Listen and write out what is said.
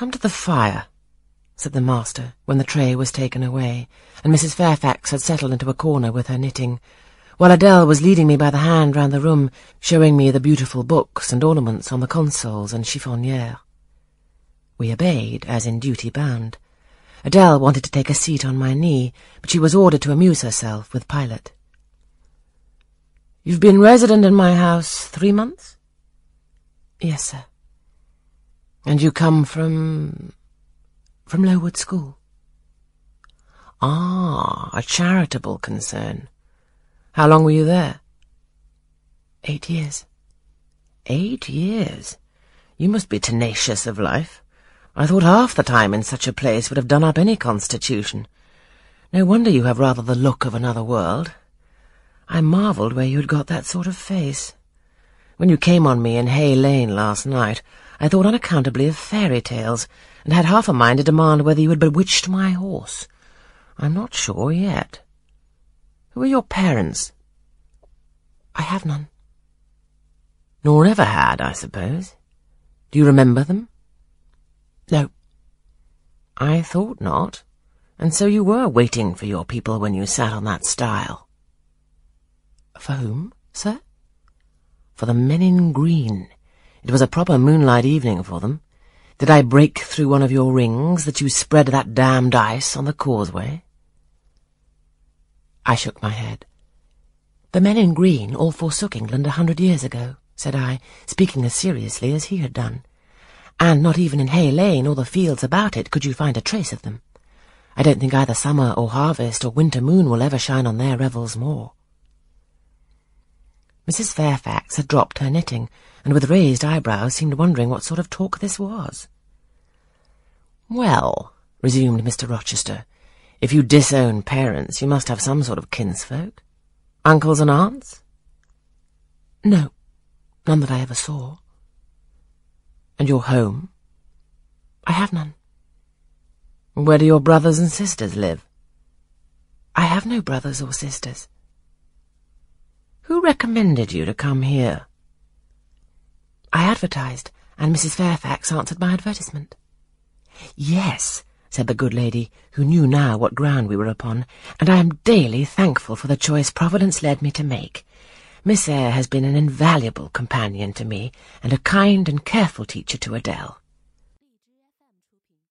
Come to the fire, said the master, when the tray was taken away, and Mrs. Fairfax had settled into a corner with her knitting, while Adele was leading me by the hand round the room, showing me the beautiful books and ornaments on the consoles and chiffoniere. We obeyed, as in duty bound. Adele wanted to take a seat on my knee, but she was ordered to amuse herself with Pilot. You've been resident in my house three months? Yes, sir. And you come from... from Lowood School? Ah, a charitable concern. How long were you there? Eight years. Eight years? You must be tenacious of life. I thought half the time in such a place would have done up any constitution. No wonder you have rather the look of another world. I marvelled where you had got that sort of face. When you came on me in Hay Lane last night, I thought unaccountably of fairy tales, and had half a mind to demand whether you had bewitched my horse. I'm not sure yet. Who are your parents? I have none. Nor ever had, I suppose. Do you remember them? No. I thought not. And so you were waiting for your people when you sat on that stile. For whom, sir? For the men in green. It was a proper moonlight evening for them. Did I break through one of your rings that you spread that damned ice on the causeway? I shook my head. The men in green all forsook England a hundred years ago, said I, speaking as seriously as he had done and not even in Hay Lane or the fields about it could you find a trace of them. I don't think either summer or harvest or winter moon will ever shine on their revels more. Mrs. Fairfax had dropped her knitting, and with raised eyebrows seemed wondering what sort of talk this was. Well, resumed Mr. Rochester, if you disown parents, you must have some sort of kinsfolk? Uncles and aunts? No, none that I ever saw. And your home? I have none. Where do your brothers and sisters live? I have no brothers or sisters. Who recommended you to come here? I advertised, and Mrs. Fairfax answered my advertisement. Yes, said the good lady, who knew now what ground we were upon, and I am daily thankful for the choice Providence led me to make. Miss Eyre has been an invaluable companion to me, and a kind and careful teacher to Adele.